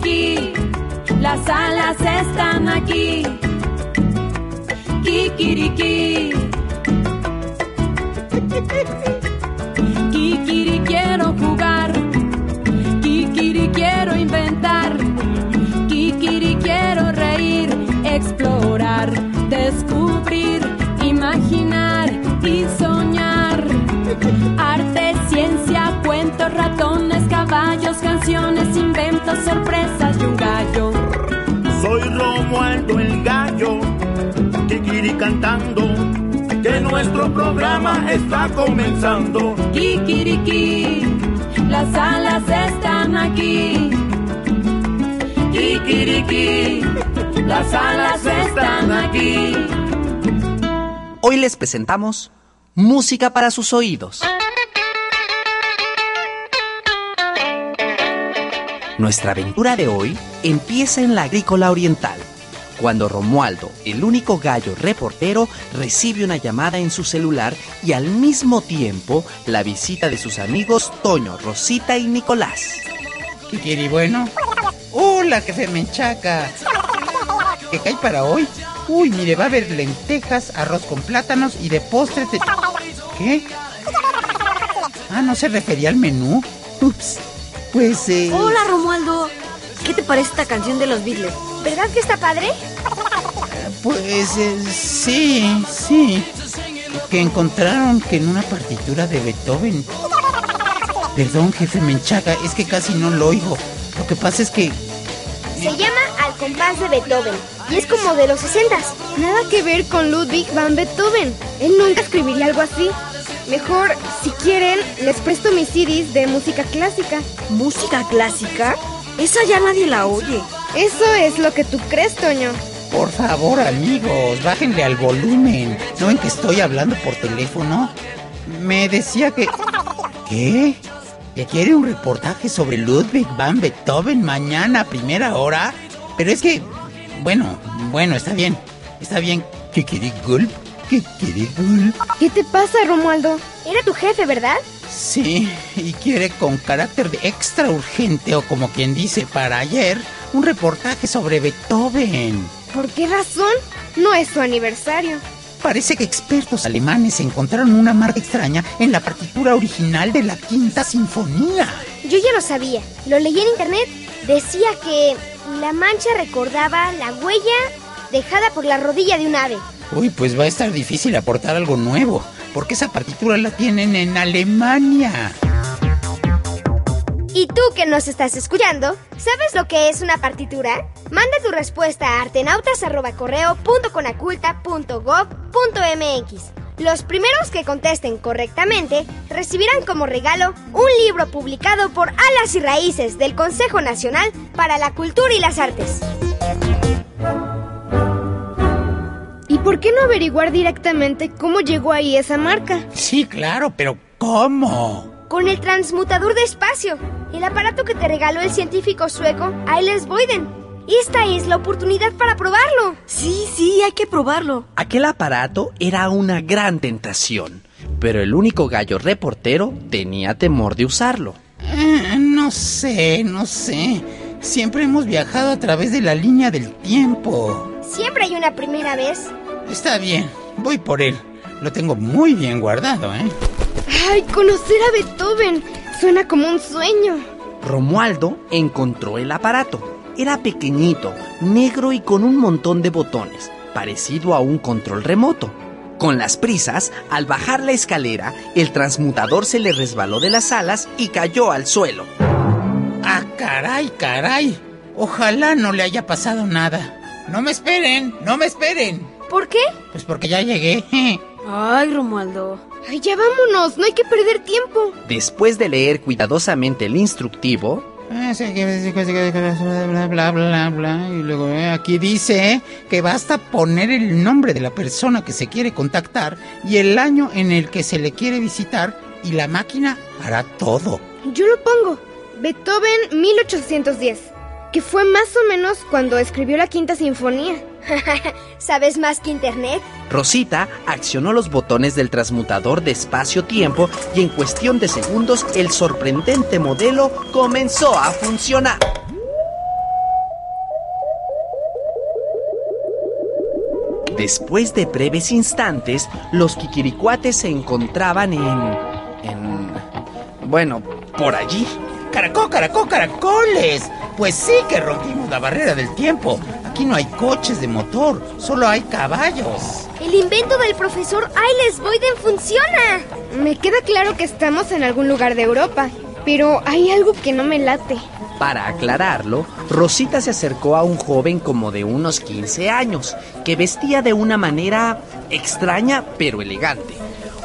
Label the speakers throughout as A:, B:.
A: Kikiriki, las alas están aquí. Kikiriki. Kikiri quiero jugar. Kikiri quiero inventar. Kikiri quiero reír, explorar, descubrir, ratones, caballos, canciones, inventos, sorpresas y un gallo.
B: Soy Romualdo el gallo, Kikiri cantando, que nuestro programa está comenzando.
A: Kikiriki, las alas están aquí. Kikiriki, las alas están aquí.
C: Hoy les presentamos Música para sus oídos. Nuestra aventura de hoy empieza en la agrícola oriental, cuando Romualdo, el único gallo reportero, recibe una llamada en su celular y al mismo tiempo la visita de sus amigos Toño, Rosita y Nicolás.
D: ¿Qué quiere bueno? Hola, jefe Menchaca. ¿Qué cae para hoy? Uy, mire, va a haber lentejas, arroz con plátanos y de postre te... ¿Qué? Ah, ¿no se refería al menú? Ups. Pues, eh...
E: Hola Romualdo, ¿qué te parece esta canción de los Beatles? ¿Verdad que está padre?
D: Pues, eh, sí, sí. Que encontraron que en una partitura de Beethoven... Perdón, jefe Menchaca, es que casi no lo oigo. Lo que pasa es que...
E: Se llama Al compás de Beethoven y es como de los 60
F: Nada que ver con Ludwig van Beethoven. Él nunca escribiría algo así. Mejor, si quieren, les presto mis CDs de música clásica.
E: ¿Música clásica? Esa ya nadie la oye.
F: Eso es lo que tú crees, Toño.
D: Por favor, amigos, bájenle al volumen. ¿No ven que estoy hablando por teléfono? Me decía que... ¿Qué? ¿Que quiere un reportaje sobre Ludwig van Beethoven mañana a primera hora? Pero es que... Bueno, bueno, está bien. Está bien. ¿Qué quiere Gulp? ¿Qué quiere Gulp?
F: ¿Qué te pasa, Romualdo?
E: Era tu jefe, ¿verdad?
D: Sí, y quiere con carácter de extra urgente o como quien dice para ayer, un reportaje sobre Beethoven.
F: ¿Por qué razón? No es su aniversario.
D: Parece que expertos alemanes encontraron una marca extraña en la partitura original de la Quinta Sinfonía.
E: Yo ya lo sabía. Lo leí en internet. Decía que la mancha recordaba la huella dejada por la rodilla de un ave.
D: Uy, pues va a estar difícil aportar algo nuevo, porque esa partitura la tienen en Alemania.
E: ¿Y tú que nos estás escuchando, sabes lo que es una partitura? Manda tu respuesta a artenautas.correo.conaculta.gov.mx. Los primeros que contesten correctamente recibirán como regalo un libro publicado por Alas y Raíces del Consejo Nacional para la Cultura y las Artes.
F: ¿Y por qué no averiguar directamente cómo llegó ahí esa marca?
D: Sí, claro, pero ¿cómo?
E: Con el transmutador de espacio, el aparato que te regaló el científico sueco Ailes Boyden. Esta es la oportunidad para probarlo.
G: Sí, sí, hay que probarlo.
C: Aquel aparato era una gran tentación, pero el único gallo reportero tenía temor de usarlo.
D: Eh, no sé, no sé. Siempre hemos viajado a través de la línea del tiempo.
E: Siempre hay una primera vez.
D: Está bien, voy por él. Lo tengo muy bien guardado, ¿eh?
F: ¡Ay, conocer a Beethoven! Suena como un sueño.
C: Romualdo encontró el aparato. Era pequeñito, negro y con un montón de botones, parecido a un control remoto. Con las prisas, al bajar la escalera, el transmutador se le resbaló de las alas y cayó al suelo.
D: ¡Ah, caray, caray! Ojalá no le haya pasado nada. No me esperen, no me esperen.
E: ¿Por qué?
D: Pues porque ya llegué.
G: Ay, Romualdo.
F: Ay, ya vámonos, no hay que perder tiempo.
C: Después de leer cuidadosamente el instructivo,
D: bla bla bla bla y luego eh, aquí dice que basta poner el nombre de la persona que se quiere contactar y el año en el que se le quiere visitar y la máquina hará todo.
F: Yo lo pongo. Beethoven 1810, que fue más o menos cuando escribió la quinta sinfonía.
E: ¿Sabes más que Internet?
C: Rosita accionó los botones del transmutador de espacio-tiempo y en cuestión de segundos el sorprendente modelo comenzó a funcionar. Después de breves instantes, los kikiricuates se encontraban en... en... bueno, por allí.
D: Caracol, caracol, caracoles. Pues sí que rompimos la barrera del tiempo. Aquí no hay coches de motor, solo hay caballos.
E: El invento del profesor Ailes Boyden funciona.
F: Me queda claro que estamos en algún lugar de Europa, pero hay algo que no me late.
C: Para aclararlo, Rosita se acercó a un joven como de unos 15 años, que vestía de una manera extraña pero elegante.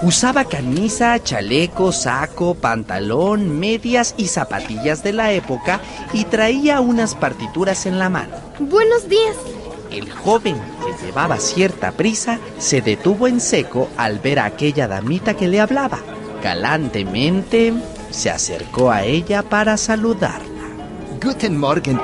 C: Usaba camisa, chaleco, saco, pantalón, medias y zapatillas de la época y traía unas partituras en la mano.
F: Buenos días.
C: El joven, que llevaba cierta prisa, se detuvo en seco al ver a aquella damita que le hablaba. Galantemente se acercó a ella para saludarla.
H: Guten Morgen.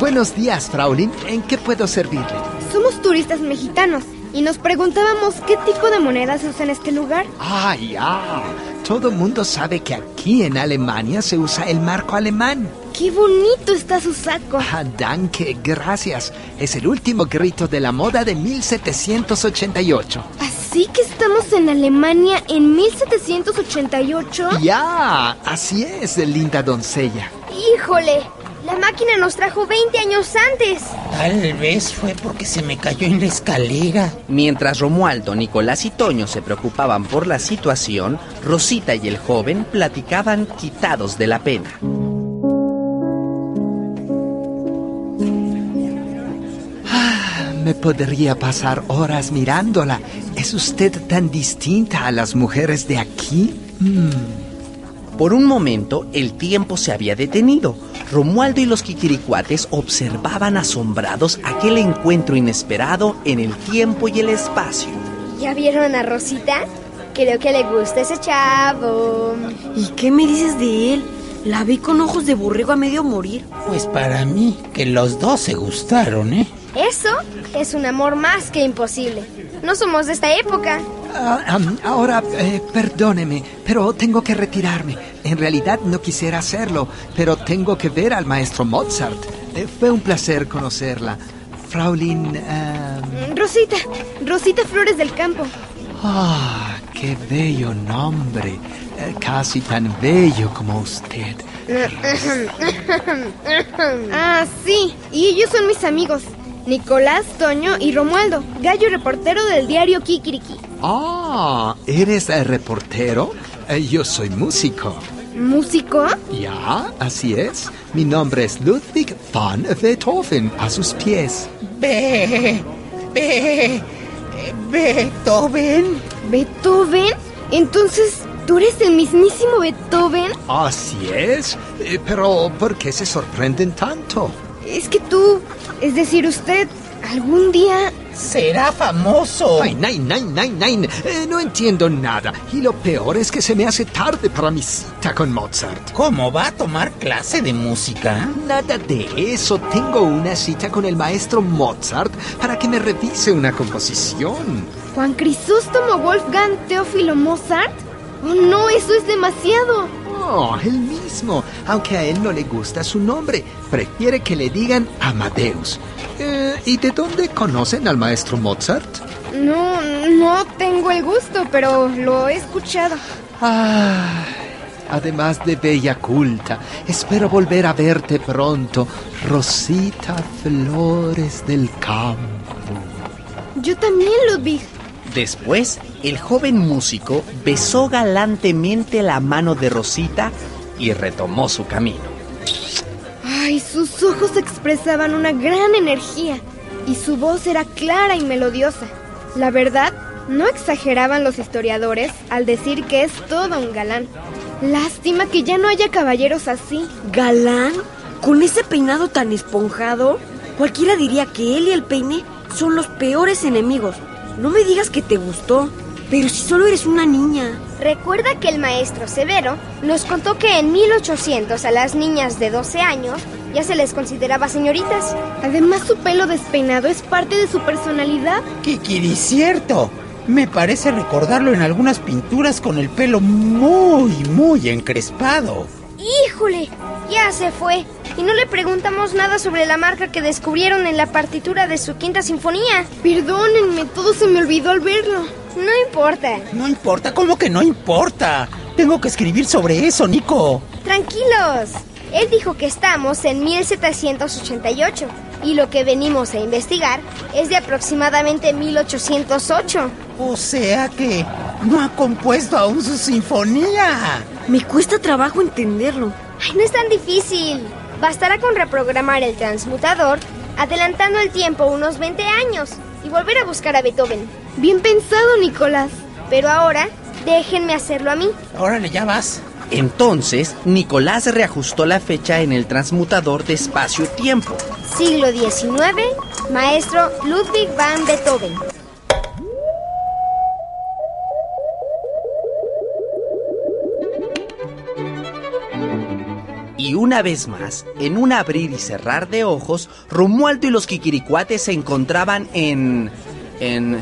H: Buenos días, Fraulin. ¿En qué puedo servirle?
F: Somos turistas mexicanos y nos preguntábamos qué tipo de moneda se usa en este lugar.
H: Ah, ya. Todo mundo sabe que aquí en Alemania se usa el marco alemán.
F: ¡Qué bonito está su saco!
H: Ah, danke, gracias. Es el último grito de la moda de 1788.
F: ¿Así que estamos en Alemania en 1788?
H: Ya, así es, linda doncella.
E: ¡Híjole! La máquina nos trajo 20 años antes.
D: Tal vez fue porque se me cayó en la escalera.
C: Mientras Romualdo, Nicolás y Toño se preocupaban por la situación, Rosita y el joven platicaban quitados de la pena.
H: Me podría pasar horas mirándola. ¿Es usted tan distinta a las mujeres de aquí? Mm.
C: Por un momento, el tiempo se había detenido. Romualdo y los Kikiricuates observaban asombrados aquel encuentro inesperado en el tiempo y el espacio.
E: ¿Ya vieron a Rosita? Creo que le gusta ese chavo.
G: ¿Y qué me dices de él? La vi con ojos de borrego a medio morir.
D: Pues para mí, que los dos se gustaron, ¿eh?
E: Eso es un amor más que imposible. No somos de esta época.
H: Ah, ahora, eh, perdóneme, pero tengo que retirarme. En realidad no quisiera hacerlo, pero tengo que ver al maestro Mozart. Eh, fue un placer conocerla. Fraulin... am,
F: Rosita, Rosita Flores del Campo.
H: Ah, qué bello nombre. Eh, casi tan bello como usted.
F: Ah, sí, y ellos son mis amigos. Nicolás, Toño y Romualdo, gallo reportero del diario Kikiriki.
H: Ah, ¿eres el reportero? Yo soy músico.
F: ¿Músico?
H: Ya, así es. Mi nombre es Ludwig van Beethoven, a sus pies.
D: Be, be, Beethoven.
F: ¿Beethoven? Entonces, ¿tú eres el mismísimo Beethoven?
H: Así es. Eh, pero, ¿por qué se sorprenden tanto?
F: Es que tú, es decir, usted, algún día...
D: Será famoso.
H: Ay, nein, nein, nein, nein. Eh, no entiendo nada. Y lo peor es que se me hace tarde para mi cita con Mozart.
D: ¿Cómo va a tomar clase de música?
H: Nada de eso. Tengo una cita con el maestro Mozart para que me revise una composición.
F: Juan Crisóstomo Wolfgang Teófilo Mozart. Oh, no, eso es demasiado.
H: Oh, el mismo, aunque a él no le gusta su nombre. Prefiere que le digan Amadeus. Eh, ¿Y de dónde conocen al maestro Mozart?
F: No, no tengo el gusto, pero lo he escuchado.
H: Ah, además de bella culta, espero volver a verte pronto, Rosita Flores del Campo.
F: Yo también, Ludwig.
C: Después, el joven músico besó galantemente la mano de Rosita y retomó su camino.
F: Ay, sus ojos expresaban una gran energía y su voz era clara y melodiosa. La verdad, no exageraban los historiadores al decir que es todo un galán. Lástima que ya no haya caballeros así.
G: ¿Galán? ¿Con ese peinado tan esponjado? Cualquiera diría que él y el peine son los peores enemigos. No me digas que te gustó, pero si solo eres una niña.
E: Recuerda que el maestro Severo nos contó que en 1800 a las niñas de 12 años ya se les consideraba señoritas.
F: Además, su pelo despeinado es parte de su personalidad.
D: Kikiri, cierto. Me parece recordarlo en algunas pinturas con el pelo muy, muy encrespado.
E: ¡Híjole! Ya se fue. Y no le preguntamos nada sobre la marca que descubrieron en la partitura de su quinta sinfonía.
F: Perdónenme, todo se me olvidó al verlo.
E: No importa.
D: No importa, ¿cómo que no importa? Tengo que escribir sobre eso, Nico.
E: Tranquilos. Él dijo que estamos en 1788 y lo que venimos a investigar es de aproximadamente 1808.
D: O sea que no ha compuesto aún su sinfonía.
G: Me cuesta trabajo entenderlo.
E: Ay, no es tan difícil. Bastará con reprogramar el transmutador, adelantando el tiempo unos 20 años y volver a buscar a Beethoven.
F: Bien pensado, Nicolás.
E: Pero ahora, déjenme hacerlo a mí.
D: Órale, ya vas.
C: Entonces, Nicolás reajustó la fecha en el transmutador de espacio-tiempo.
E: Siglo XIX, maestro Ludwig van Beethoven.
C: Una vez más, en un abrir y cerrar de ojos, Romualdo y los Kikiricuates se encontraban en... en...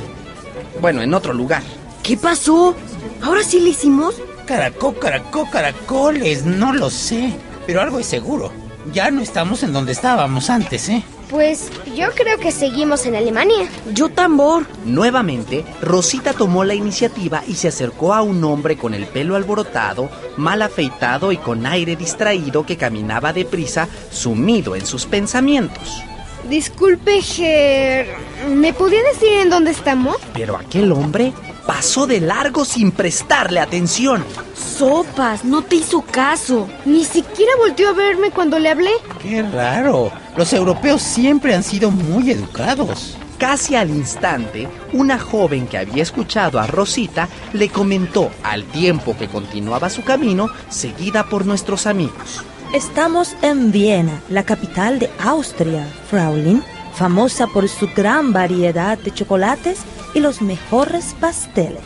C: bueno, en otro lugar.
G: ¿Qué pasó? ¿Ahora sí le hicimos?
D: Caracó, caracó, caracoles, no lo sé. Pero algo es seguro. Ya no estamos en donde estábamos antes, ¿eh?
E: Pues yo creo que seguimos en Alemania.
G: Yo tambor.
C: Nuevamente, Rosita tomó la iniciativa y se acercó a un hombre con el pelo alborotado, mal afeitado y con aire distraído que caminaba deprisa, sumido en sus pensamientos.
F: Disculpe, Ger. ¿Me podía decir en dónde estamos?
C: Pero aquel hombre pasó de largo sin prestarle atención.
G: Sopas, no te hizo caso.
F: Ni siquiera volteó a verme cuando le hablé.
D: Qué raro. Los europeos siempre han sido muy educados.
C: Casi al instante, una joven que había escuchado a Rosita le comentó al tiempo que continuaba su camino, seguida por nuestros amigos.
I: Estamos en Viena, la capital de Austria, Fraulein, famosa por su gran variedad de chocolates y los mejores pasteles.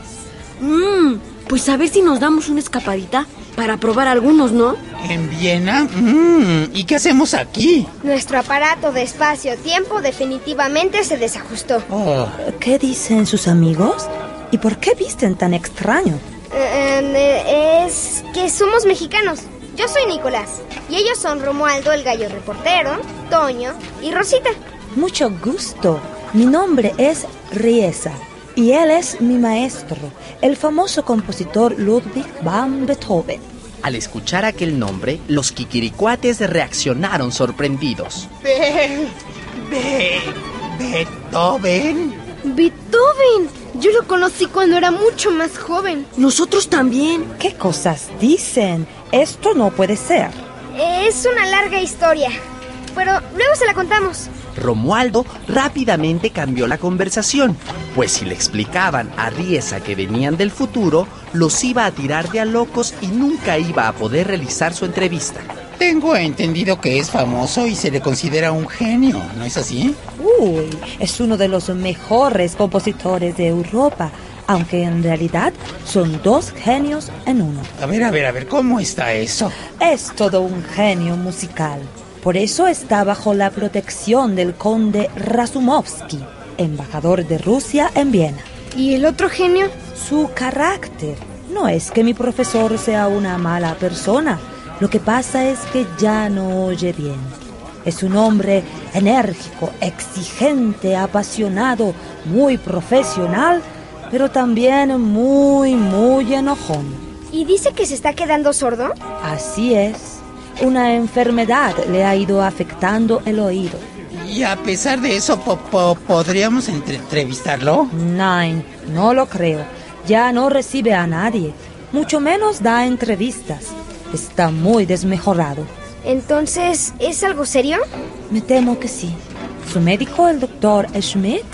G: Mmm, pues a ver si nos damos una escapadita para probar algunos, ¿no?
D: ¿En Viena? Mm, ¿Y qué hacemos aquí?
E: Nuestro aparato de espacio-tiempo definitivamente se desajustó.
D: Oh,
I: ¿Qué dicen sus amigos? ¿Y por qué visten tan extraño?
E: Eh, eh, es que somos mexicanos. Yo soy Nicolás y ellos son Romualdo el gallo reportero, Toño y Rosita.
I: Mucho gusto. Mi nombre es Riesa y él es mi maestro, el famoso compositor Ludwig van Beethoven.
C: Al escuchar aquel nombre, los Kikiricuates reaccionaron sorprendidos.
D: Be, Be, Beethoven.
F: ¡Beethoven! Yo lo conocí cuando era mucho más joven.
G: Nosotros también.
I: ¿Qué cosas dicen? Esto no puede ser.
E: Es una larga historia, pero luego se la contamos.
C: Romualdo rápidamente cambió la conversación, pues si le explicaban a Riesa que venían del futuro, los iba a tirar de a locos y nunca iba a poder realizar su entrevista.
D: Tengo entendido que es famoso y se le considera un genio, ¿no es así?
I: Uy, es uno de los mejores compositores de Europa, aunque en realidad son dos genios en uno.
D: A ver, a ver, a ver, ¿cómo está eso?
I: Es todo un genio musical. Por eso está bajo la protección del conde Razumovsky, embajador de Rusia en Viena.
F: ¿Y el otro genio?
I: Su carácter. No es que mi profesor sea una mala persona. Lo que pasa es que ya no oye bien. Es un hombre enérgico, exigente, apasionado, muy profesional, pero también muy, muy enojón.
E: ¿Y dice que se está quedando sordo?
I: Así es. Una enfermedad le ha ido afectando el oído.
D: Y a pesar de eso, po- po- ¿podríamos entre- entrevistarlo?
I: Nein, no lo creo. Ya no recibe a nadie, mucho menos da entrevistas. Está muy desmejorado.
E: Entonces, ¿es algo serio?
I: Me temo que sí. Su médico, el doctor Schmidt,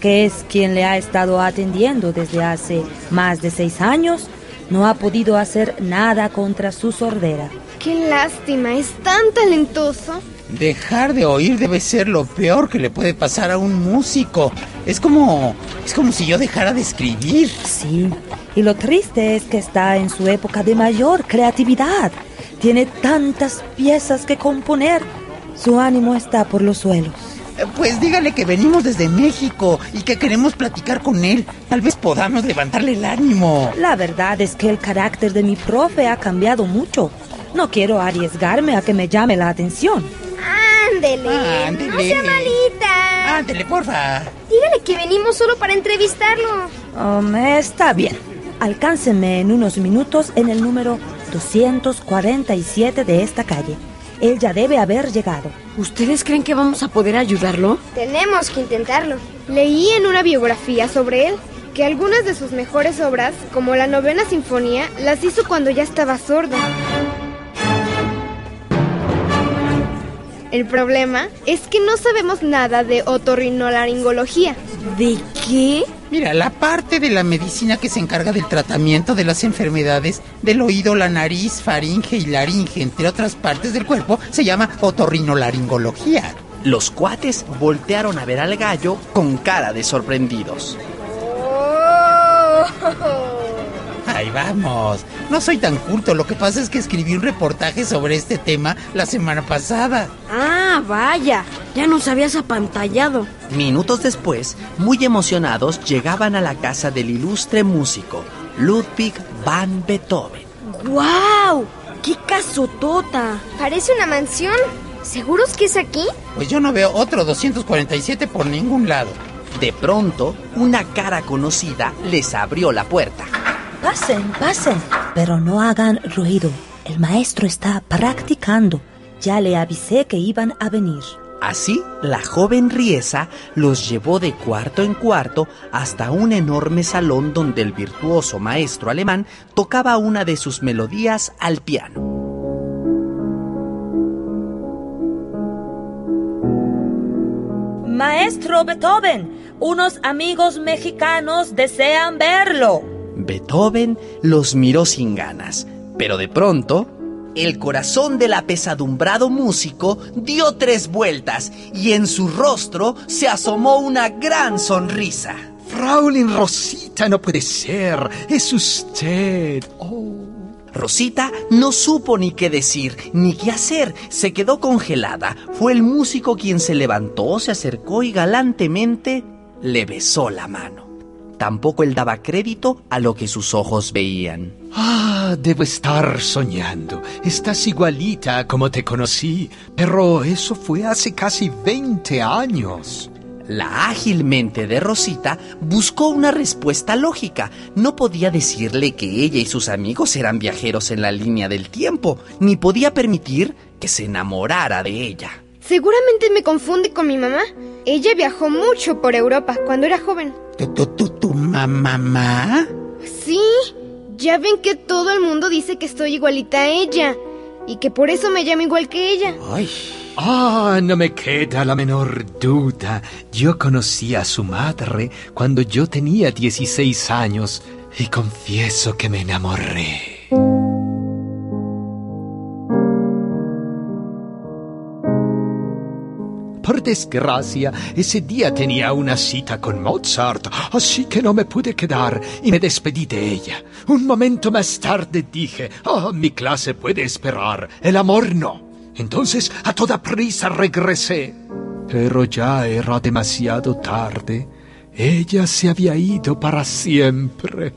I: que es quien le ha estado atendiendo desde hace más de seis años, no ha podido hacer nada contra su sordera.
F: Qué lástima, es tan talentoso.
D: Dejar de oír debe ser lo peor que le puede pasar a un músico. Es como. Es como si yo dejara de escribir.
I: Sí, y lo triste es que está en su época de mayor creatividad. Tiene tantas piezas que componer. Su ánimo está por los suelos.
D: Eh, Pues dígale que venimos desde México y que queremos platicar con él. Tal vez podamos levantarle el ánimo.
I: La verdad es que el carácter de mi profe ha cambiado mucho. No quiero arriesgarme a que me llame la atención.
E: Ándele.
D: Ándele.
E: No sea malita.
D: Ándele, porfa.
E: Dígale que venimos solo para entrevistarlo.
I: Um, está bien. Alcánceme en unos minutos en el número 247 de esta calle. Él ya debe haber llegado.
G: ¿Ustedes creen que vamos a poder ayudarlo?
E: Tenemos que intentarlo.
F: Leí en una biografía sobre él que algunas de sus mejores obras, como la novena sinfonía, las hizo cuando ya estaba sordo. El problema es que no sabemos nada de otorrinolaringología.
G: ¿De qué?
D: Mira, la parte de la medicina que se encarga del tratamiento de las enfermedades del oído, la nariz, faringe y laringe, entre otras partes del cuerpo, se llama otorrinolaringología.
C: Los cuates voltearon a ver al gallo con cara de sorprendidos.
E: Oh.
D: Ahí vamos. No soy tan culto, lo que pasa es que escribí un reportaje sobre este tema la semana pasada.
G: Ah, vaya. Ya nos habías apantallado.
C: Minutos después, muy emocionados, llegaban a la casa del ilustre músico, Ludwig van Beethoven.
G: ¡Guau! ¡Qué casotota!
E: Parece una mansión. ¿Seguros que es aquí?
D: Pues yo no veo otro 247 por ningún lado.
C: De pronto, una cara conocida les abrió la puerta.
I: Pasen, pasen, pero no hagan ruido. El maestro está practicando. Ya le avisé que iban a venir.
C: Así, la joven Riesa los llevó de cuarto en cuarto hasta un enorme salón donde el virtuoso maestro alemán tocaba una de sus melodías al piano.
I: Maestro Beethoven, unos amigos mexicanos desean verlo.
C: Beethoven los miró sin ganas, pero de pronto el corazón del apesadumbrado músico dio tres vueltas y en su rostro se asomó una gran sonrisa.
H: Fraulin Rosita, no puede ser. Es usted. Oh.
C: Rosita no supo ni qué decir, ni qué hacer. Se quedó congelada. Fue el músico quien se levantó, se acercó y galantemente le besó la mano. Tampoco él daba crédito a lo que sus ojos veían.
H: Ah, debo estar soñando. Estás igualita como te conocí, pero eso fue hace casi 20 años.
C: La ágil mente de Rosita buscó una respuesta lógica. No podía decirle que ella y sus amigos eran viajeros en la línea del tiempo, ni podía permitir que se enamorara de ella.
F: Seguramente me confunde con mi mamá. Ella viajó mucho por Europa cuando era joven.
D: ¿Tu, tu, tu, mamá?
F: Sí, ya ven que todo el mundo dice que estoy igualita a ella y que por eso me llamo igual que ella.
D: Ay,
H: Ah, no me queda la menor duda. Yo conocí a su madre cuando yo tenía 16 años y confieso que me enamoré. Por desgracia, ese día tenía una cita con Mozart, así que no me pude quedar y me despedí de ella. Un momento más tarde dije, oh, mi clase puede esperar, el amor no. Entonces a toda prisa regresé. Pero ya era demasiado tarde. Ella se había ido para siempre.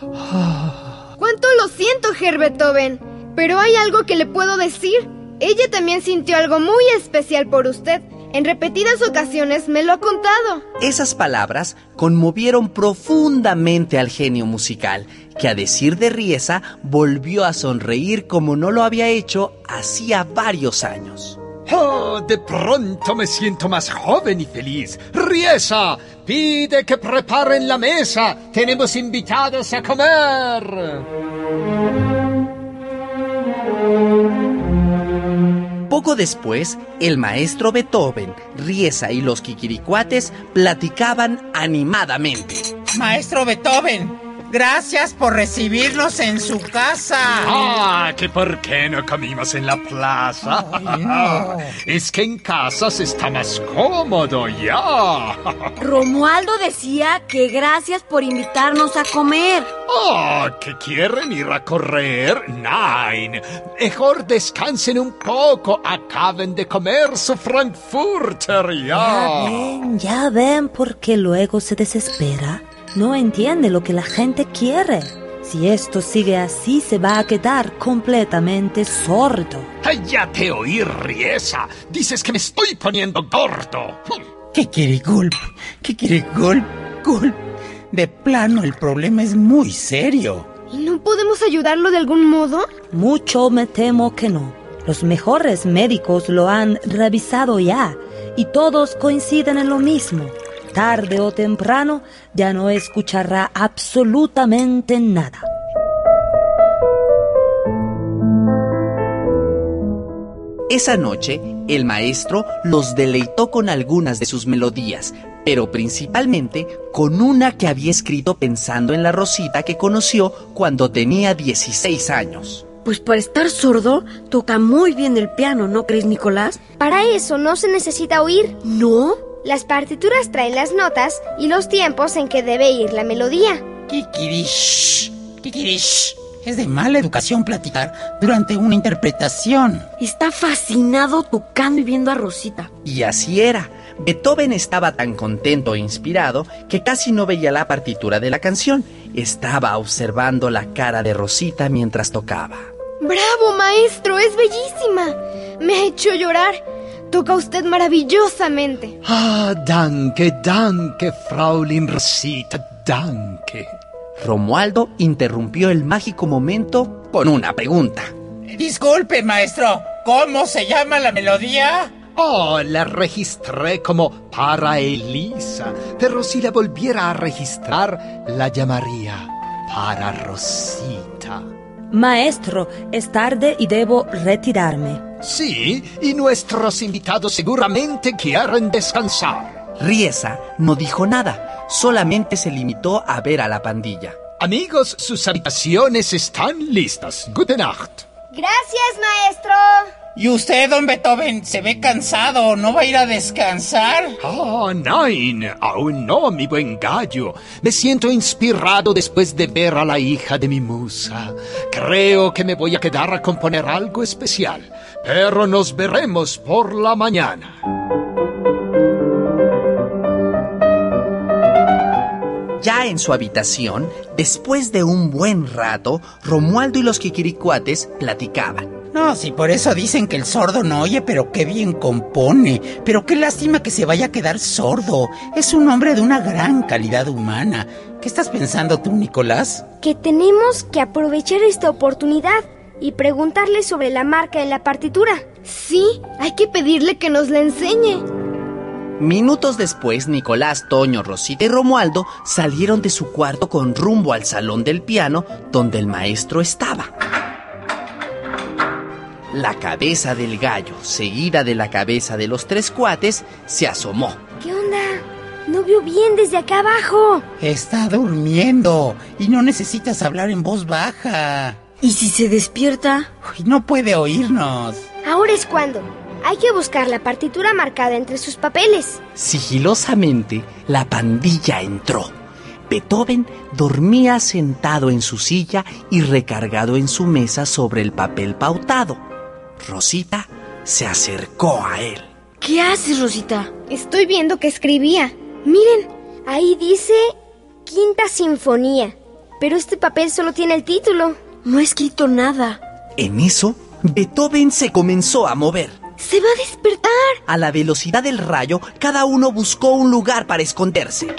F: ¿Cuánto lo siento, Herr Beethoven? Pero hay algo que le puedo decir. Ella también sintió algo muy especial por usted. En repetidas ocasiones me lo ha contado.
C: Esas palabras conmovieron profundamente al genio musical, que a decir de Riesa volvió a sonreír como no lo había hecho hacía varios años.
H: Oh, de pronto me siento más joven y feliz. Riesa, pide que preparen la mesa. Tenemos invitados a comer.
C: Poco después, el maestro Beethoven, Riesa y los Kikiricuates platicaban animadamente.
D: maestro Beethoven, gracias por recibirnos en su casa.
H: Ah, que por qué no comimos en la plaza.
D: Ay, no.
H: Es que en casa se está más cómodo ya.
G: Romualdo decía que gracias por invitarnos a comer.
H: Ah, ¿que quieren ir a correr? Nein. Mejor descansen un poco. Acaben de comer su Frankfurter
I: Ya
H: ya.
I: ven, ya ven por qué luego se desespera. No entiende lo que la gente quiere. Si esto sigue así, se va a quedar completamente sordo.
J: Ay, ya te oí, Riesa. Dices que me estoy poniendo gordo.
D: ¿Qué quiere Gulp? ¿Qué quiere Gulp? Gulp. De plano, el problema es muy serio.
F: ¿Y no podemos ayudarlo de algún modo?
I: Mucho me temo que no. Los mejores médicos lo han revisado ya y todos coinciden en lo mismo. Tarde o temprano ya no escuchará absolutamente nada.
C: Esa noche, el maestro los deleitó con algunas de sus melodías, pero principalmente con una que había escrito pensando en la Rosita que conoció cuando tenía 16 años.
G: Pues para estar sordo, toca muy bien el piano, ¿no crees, Nicolás?
E: Para eso no se necesita oír.
G: ¿No?
E: Las partituras traen las notas y los tiempos en que debe ir la melodía.
D: Kikirish. Kikirish. Es de mala educación platicar durante una interpretación.
G: Está fascinado tocando y viendo a Rosita.
C: Y así era. Beethoven estaba tan contento e inspirado que casi no veía la partitura de la canción. Estaba observando la cara de Rosita mientras tocaba.
F: ¡Bravo, maestro! ¡Es bellísima! Me ha hecho llorar. Toca usted maravillosamente.
H: Ah, danke, danke, Fraulein Rosita, danke.
C: Romualdo interrumpió el mágico momento con una pregunta.
D: Disculpe, maestro. ¿Cómo se llama la melodía?
H: Oh, la registré como para Elisa, pero si la volviera a registrar, la llamaría para Rosita.
I: Maestro, es tarde y debo retirarme.
H: Sí, y nuestros invitados seguramente quieren descansar.
C: Riesa no dijo nada, solamente se limitó a ver a la pandilla.
H: Amigos, sus habitaciones están listas. Gute Nacht.
E: Gracias, maestro.
D: ¿Y usted, don Beethoven, se ve cansado? ¿No va a ir a descansar?
H: Oh, nein, aún no, mi buen gallo. Me siento inspirado después de ver a la hija de mi musa. Creo que me voy a quedar a componer algo especial, pero nos veremos por la mañana.
C: Ya en su habitación, después de un buen rato, Romualdo y los Kikiricuates platicaban.
D: No, si por eso dicen que el sordo no oye, pero qué bien compone. Pero qué lástima que se vaya a quedar sordo. Es un hombre de una gran calidad humana. ¿Qué estás pensando tú, Nicolás?
E: Que tenemos que aprovechar esta oportunidad y preguntarle sobre la marca en la partitura.
F: Sí, hay que pedirle que nos la enseñe.
C: Minutos después, Nicolás, Toño, Rosita y Romualdo salieron de su cuarto con rumbo al salón del piano donde el maestro estaba. La cabeza del gallo, seguida de la cabeza de los tres cuates, se asomó.
E: ¿Qué onda? No vio bien desde acá abajo.
D: Está durmiendo y no necesitas hablar en voz baja.
G: ¿Y si se despierta?
D: Uy, no puede oírnos.
E: Ahora es cuando. Hay que buscar la partitura marcada entre sus papeles.
C: Sigilosamente, la pandilla entró. Beethoven dormía sentado en su silla y recargado en su mesa sobre el papel pautado. Rosita se acercó a él.
G: ¿Qué haces, Rosita?
F: Estoy viendo que escribía.
E: Miren, ahí dice Quinta Sinfonía. Pero este papel solo tiene el título.
G: No he escrito nada.
C: En eso, Beethoven se comenzó a mover.
F: ¡Se va a despertar!
C: A la velocidad del rayo, cada uno buscó un lugar para esconderse.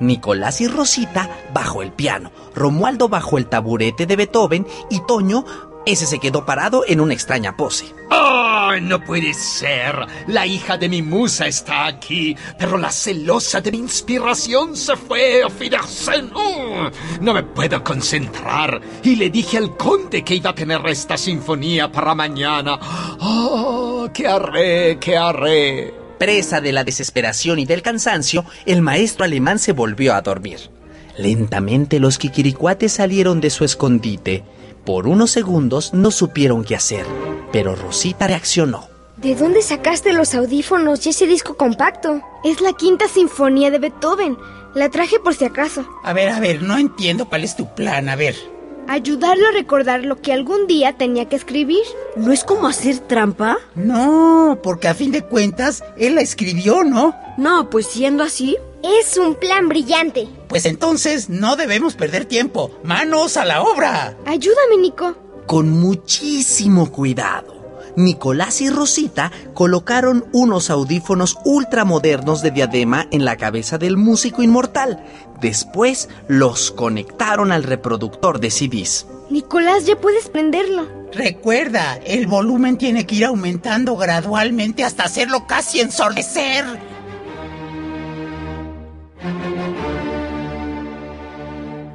C: Nicolás y Rosita bajo el piano, Romualdo bajo el taburete de Beethoven y Toño, ese se quedó parado en una extraña pose.
J: ¡Oh, no puede ser! La hija de mi musa está aquí, pero la celosa de mi inspiración se fue a Fidersen. ¡Oh! no me puedo concentrar. Y le dije al conde que iba a tener esta sinfonía para mañana. ¡Oh, qué haré, qué haré!
C: Presa de la desesperación y del cansancio, el maestro alemán se volvió a dormir. Lentamente los kikiricuates salieron de su escondite. Por unos segundos no supieron qué hacer, pero Rosita reaccionó.
E: ¿De dónde sacaste los audífonos y ese disco compacto?
F: Es la quinta sinfonía de Beethoven. La traje por si acaso.
D: A ver, a ver, no entiendo cuál es tu plan. A ver.
F: Ayudarlo a recordar lo que algún día tenía que escribir.
G: ¿No es como hacer trampa?
D: No, porque a fin de cuentas, él la escribió, ¿no?
G: No, pues siendo así,
E: Es un plan brillante.
D: Pues entonces no debemos perder tiempo. ¡Manos a la obra!
F: Ayúdame, Nico.
C: Con muchísimo cuidado. Nicolás y Rosita colocaron unos audífonos ultramodernos de diadema en la cabeza del músico inmortal. Después los conectaron al reproductor de CDs.
F: Nicolás, ya puedes prenderlo.
D: Recuerda, el volumen tiene que ir aumentando gradualmente hasta hacerlo casi ensordecer.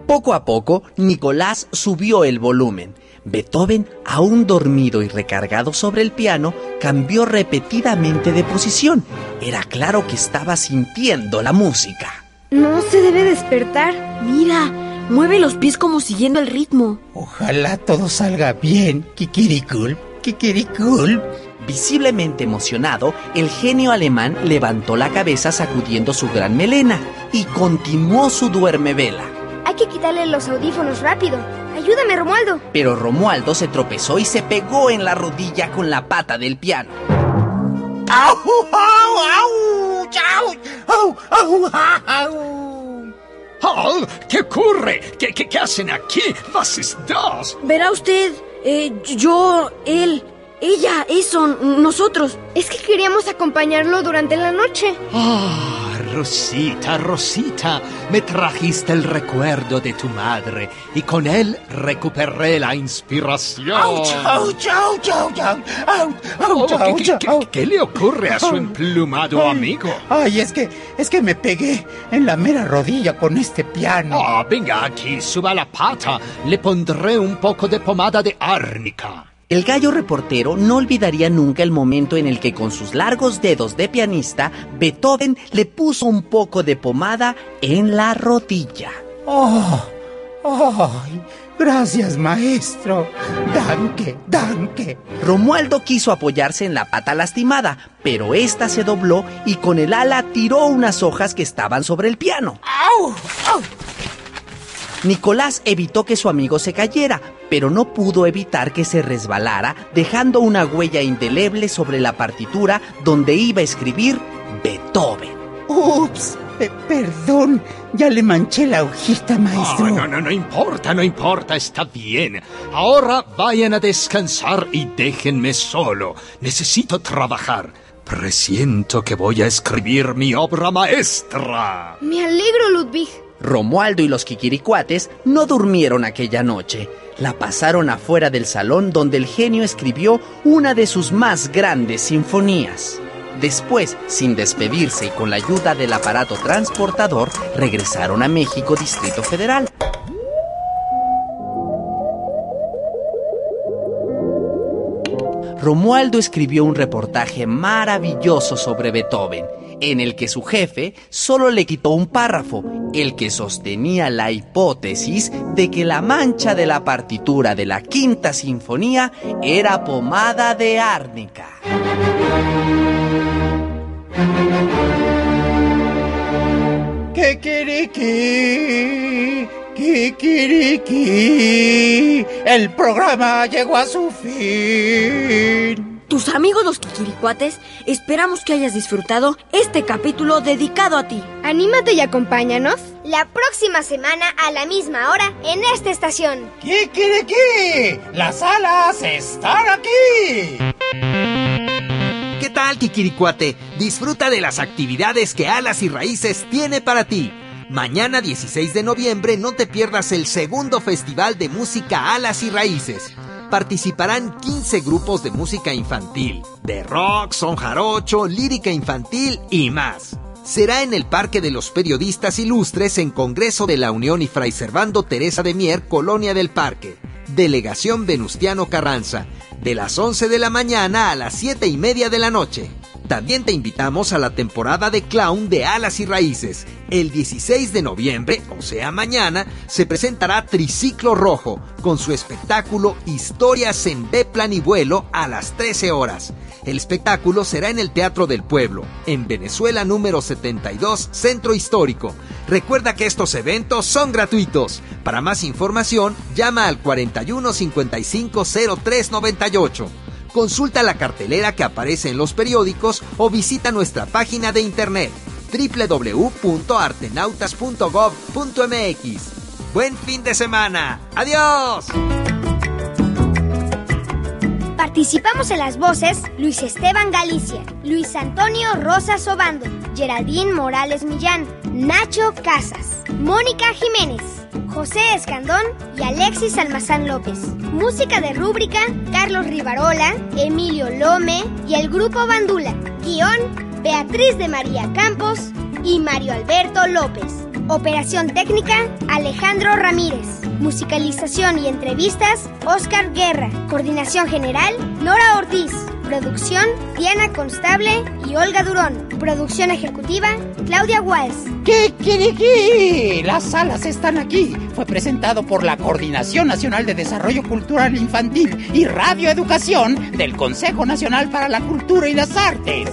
C: Poco a poco, Nicolás subió el volumen. Beethoven, aún dormido y recargado sobre el piano, cambió repetidamente de posición. Era claro que estaba sintiendo la música.
F: No se debe despertar.
G: Mira, mueve los pies como siguiendo el ritmo.
D: Ojalá todo salga bien. Kikirikul, kikirikul.
C: Visiblemente emocionado, el genio alemán levantó la cabeza sacudiendo su gran melena y continuó su duermevela.
E: Hay que quitarle los audífonos rápido. Ayúdame, Romualdo.
C: Pero Romualdo se tropezó y se pegó en la rodilla con la pata del piano.
D: ¡Au! ¡Au! ¡Au! ¡Au! ¡Au! ¡Au! ¡Au!
J: ¡Oh! ¿Qué ocurre? ¿Qué, qué, qué hacen aquí? ¿Was ist das?
G: Verá usted, eh, yo, él, ella, eso, nosotros.
F: Es que queríamos acompañarlo durante la noche.
J: Ah, Rosita, Rosita, me trajiste el recuerdo de tu madre y con él recuperé la inspiración.
D: ¡Auch! ¡Auch! ¡Auch! ¡Auch! ¡Auch!
J: Oh,
D: ¡Auch!
J: ¿qué, qué- le ocurre a su emplumado amigo?
D: Ay, es que, es que me pegué en la mera rodilla con este piano.
J: Ah, venga aquí, suba la pata. Le pondré un poco de pomada de árnica.
C: El gallo reportero no olvidaría nunca el momento en el que con sus largos dedos de pianista, Beethoven le puso un poco de pomada en la rodilla.
D: Oh, ay, gracias, maestro. Danke, danke.
C: Romualdo quiso apoyarse en la pata lastimada, pero ésta se dobló y con el ala tiró unas hojas que estaban sobre el piano.
D: ¡Au! ¡Au!
C: Nicolás evitó que su amigo se cayera, pero no pudo evitar que se resbalara, dejando una huella indeleble sobre la partitura donde iba a escribir Beethoven.
D: Ups, pe- perdón, ya le manché la hojita, maestro.
J: Ah, no, no, no importa, no importa, está bien. Ahora vayan a descansar y déjenme solo. Necesito trabajar. Presiento que voy a escribir mi obra maestra.
F: Me alegro, Ludwig.
C: Romualdo y los Kikiricuates no durmieron aquella noche. La pasaron afuera del salón donde el genio escribió una de sus más grandes sinfonías. Después, sin despedirse y con la ayuda del aparato transportador, regresaron a México, Distrito Federal. Romualdo escribió un reportaje maravilloso sobre Beethoven, en el que su jefe solo le quitó un párrafo, el que sostenía la hipótesis de que la mancha de la partitura de la quinta sinfonía era pomada de árnica.
D: Kikiriki, kikiriki, el programa llegó a su fin.
G: Tus amigos los Kikiricuates, esperamos que hayas disfrutado este capítulo dedicado a ti.
F: Anímate y acompáñanos.
E: La próxima semana a la misma hora en esta estación.
D: Kikiriki, las alas están aquí.
K: ¿Qué tal, Kikiricuate? Disfruta de las actividades que Alas y Raíces tiene para ti. Mañana 16 de noviembre no te pierdas el segundo Festival de Música Alas y Raíces. Participarán 15 grupos de música infantil, de rock, son jarocho, lírica infantil y más. Será en el Parque de los Periodistas Ilustres en Congreso de la Unión y Fray Servando Teresa de Mier, Colonia del Parque. Delegación Venustiano Carranza, de las 11 de la mañana a las 7 y media de la noche. También te invitamos a la temporada de clown de Alas y Raíces. El 16 de noviembre, o sea mañana, se presentará Triciclo Rojo con su espectáculo Historias en Beplan y Vuelo a las 13 horas. El espectáculo será en el Teatro del Pueblo, en Venezuela número 72, Centro Histórico. Recuerda que estos eventos son gratuitos. Para más información, llama al 41 55 03 98. Consulta la cartelera que aparece en los periódicos o visita nuestra página de internet www.artenautas.gov.mx. Buen fin de semana. Adiós.
E: Participamos en las voces Luis Esteban Galicia, Luis Antonio Rosas Obando, Geraldine Morales Millán, Nacho Casas, Mónica Jiménez, José Escandón y Alexis Almazán López. Música de rúbrica Carlos Rivarola, Emilio Lome y el grupo Bandula. Guión Beatriz de María Campos y Mario Alberto López. Operación técnica Alejandro Ramírez. Musicalización y entrevistas Oscar Guerra. Coordinación general Nora Ortiz. Producción Diana Constable y Olga Durón. Producción ejecutiva Claudia Walsh.
D: ¿Qué quiere que? Las salas están aquí. Fue presentado por la Coordinación Nacional de Desarrollo Cultural Infantil y Radio Educación del Consejo Nacional para la Cultura y las Artes.